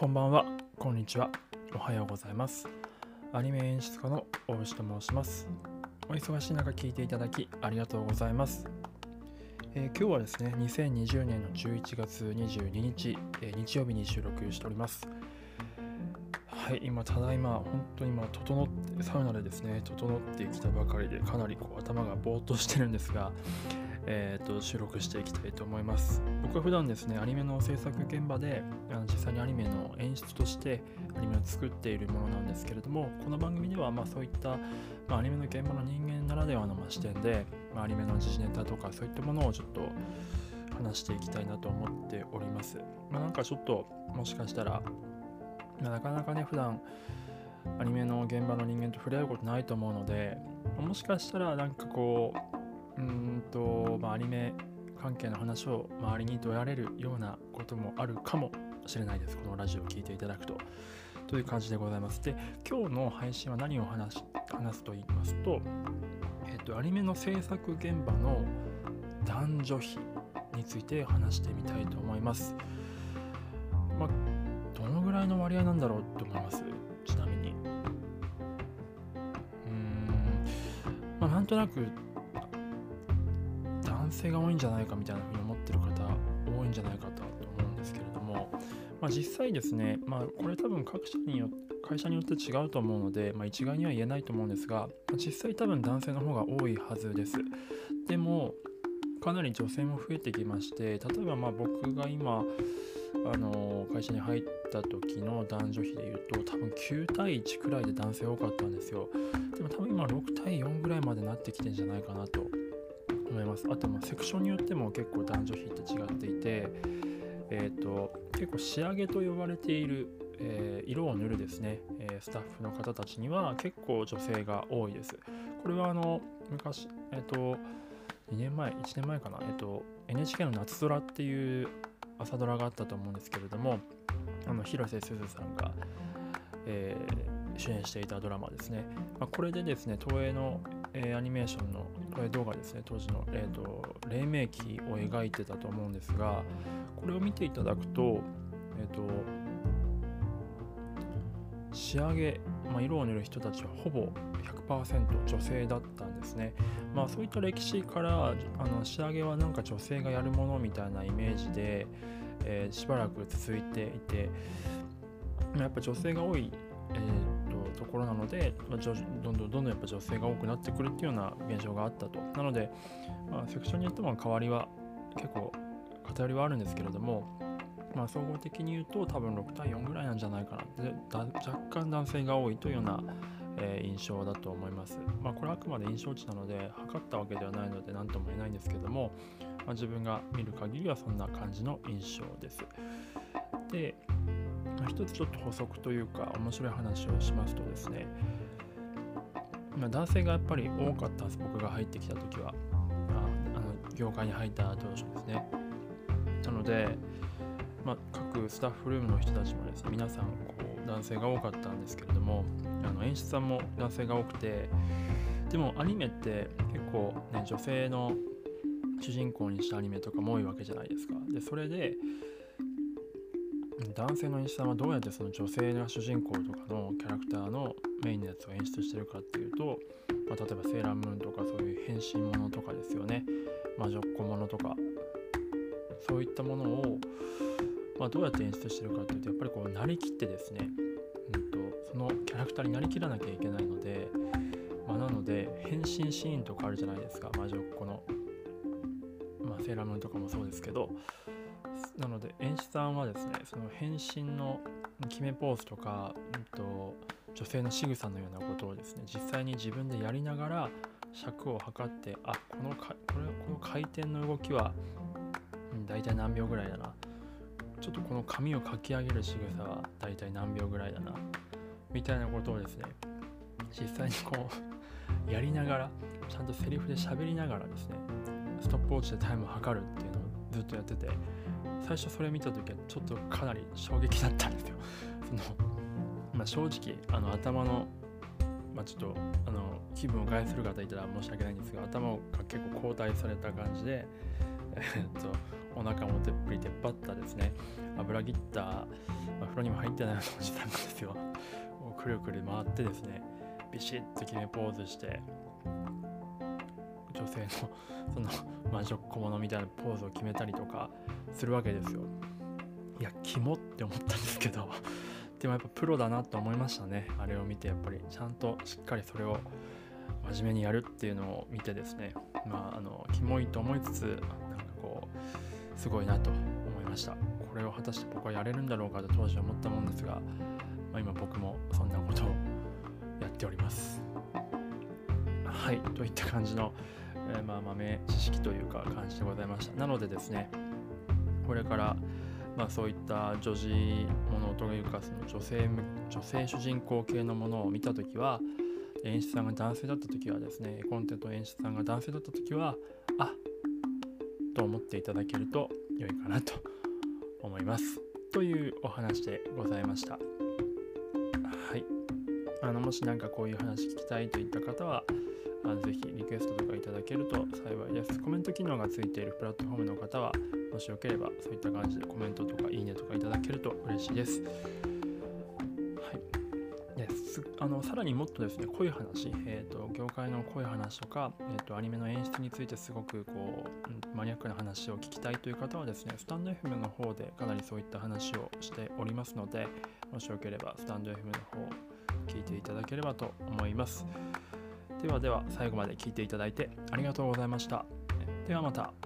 こんばんは、こんにちは、おはようございます。アニメ演出家の大牛と申します。お忙しい中聞いていただきありがとうございます。えー今日はですね、2020年の11月22日、えー日曜日に収録しております。はい、今、ただいま、本当に今、整って、サウナでですね、整ってきたばかりで、かなりこう頭がぼーっとしてるんですが、えー、と収録していきたいと思います。僕は普段ですね、アニメの制作現場であの実際にアニメの演出としてアニメを作っているものなんですけれども、この番組ではまあそういった、まあ、アニメの現場の人間ならではのま視点で、まあ、アニメの時事ネタとかそういったものをちょっと話していきたいなと思っております。まあ、なんかちょっともしかしたら、まあなかなかね、普段アニメの現場の人間と触れ合うことないと思うので、もしかしたらなんかこう、うんと、まあ、アニメ関係の話を周りにどやれるようなこともあるかもしれないです。このラジオを聞いていただくと。という感じでございます。で、今日の配信は何を話話すと言いますと、えっと、アニメの制作現場の男女比について話してみたいと思います。まあ、どのぐらいの割合なんだろうって思います？ちなみに。うーん、まあ、なんとなく男性が多いんじゃないかみたいなふうに思ってる方多いんじゃないかと思うんですけれども、まあ、実際ですね、まあ、これ多分各社によ会社によって違うと思うので、まあ、一概には言えないと思うんですが、まあ実際多分男性の方が多いはずです。でもかなり女性も増えてきまして例えばまあ僕が今あの会社に入った時の男女比でいうと多分9対1くらいで男性多かったんですよでも多分今6対4ぐらいまでなってきてんじゃないかなと思います。あとまあセクションによっても結構男女比って違っていてえー、と結構仕上げと呼ばれている、えー色を塗るですね、えースタッフの方たちには結構女性が多いです。これはあの昔えっ、と2年前1年前かな、えっと NHK の夏空っていう朝ドラがあったと思うんですけれどもあの広瀬すずさんが、えー主演していたドラマですね、まあ、これでですね東映の、えーアニメーションの東映動画ですね当時の、えー、と黎明期を描いてたと思うんですがこれを見ていただくとえっ、と仕上げ、まあ、色を塗る人たちはほぼ100%女性だったんですね。まあそういった歴史からあの仕上げはなんか女性がやるものみたいなイメージで、えーしばらく続いていてやっぱ女性が多い、えー、ところなので、まあ、どんどんどんどんやっぱ女性が多くなってくるっていうような現象があったと。なので、まあ、セクションによっても変わりは結構偏りはあるんですけれども、まあ、総合的に言うと多分6対4ぐらいなんじゃないかなで若干男性が多いというような、えー印象だと思います。まあ、これはあくまで印象値なので測ったわけではないので何とも言えないんですけども、まあ、自分が見る限りはそんな感じの印象です。で、まあ一つちょっと補足というか面白い話をしますとですね、まあ、男性がやっぱり多かったんです。僕が入ってきた時は。ああの業界に入った当初ですね。なので、まあ、各スタッフルームの人たちもですね皆さんこう男性が多かったんですけれどもあの演出さんも男性が多くてでもアニメって結構ね女性の主人公にしたアニメとかも多いわけじゃないですか。でそれで男性の演出さんはどうやってその女性が主人公とかのキャラクターのメインのやつを演出してるかっていうと、まあ、例えばセーラームーンとかそういう変身ものとかですよね。魔女っ子ものとかそういったものを、まあ、どうやって演出してるかっていうとやっぱりこうなりきってですね、うん、とそのキャラクターになりきらなきゃいけないので、まあ、なので変身シーンとかあるじゃないですか。魔女っ子の、まあ、セーラームーンとかもそうですけどなので演出さんはですねその変身の決めポーズとか、うん、と女性の仕草のようなことをですね実際に自分でやりながら尺を測ってあこのかこれこの回転の動きはうん大体何秒ぐらいだな。ちょっとこの髪をかき上げる仕草は大体何秒ぐらいだな。みたいなことをですね実際にこう やりながらちゃんとセリフで喋りながらですねストップウォッチでタイムを測るっていうのをずっとやってて最初それ見た時はちょっとかなり衝撃だったんですよ。その、まあ、正直あの頭のまあ、ちょっとあの気分を害する方いたら申し訳ないんですが頭が結構交代された感じでえっとお腹もてっぷり出っ張ったですね。油切った、まあ、風呂にも入ってないおじさんがですよ。くるくる回ってですねビシッと決めポーズして女性の その魔女小物みたいなポーズを決めたりとかするわけですよ。いやキモって思ったんですけど でもやっぱプロだなと思いましたね。あれを見てやっぱり。ちゃんとしっかりそれを真面目にやるっていうのを見てですね。まああのキモいと思いつつなんかこうすごいなと思いました。これを果たして僕はやれるんだろうかと当時思ったもんですが、まあ、今僕もそんなことをやっております。はいといった感じの、え、まあ豆知識というか感じでございました。なのでですねこれからまあ、そういった女児ものというかその女性女性主人公系のものを見た時は演出さんが男性だった時はですねコンテンツ演出さんが男性だった時はあと思っていただけると良いかなと思います。というお話でございました。はい。あのもし何かこういう話聞きたいといった方はあのぜひリクエストとかけると幸いですコメント機能がついているプラットフォームの方はもしよければそういった感じでコメントとかいいねとかいただけると嬉しいです。はい、ですあのさらにもっとですね濃い話、えーと、業界の濃い話とか、えーと、アニメの演出についてすごくこうマニアックな話を聞きたいという方はですねスタンド FM の方でかなりそういった話をしておりますのでもしよければスタンド FM の方聞いていただければと思います。ではでは最後まで聞いていただいてありがとうございました。ではまた。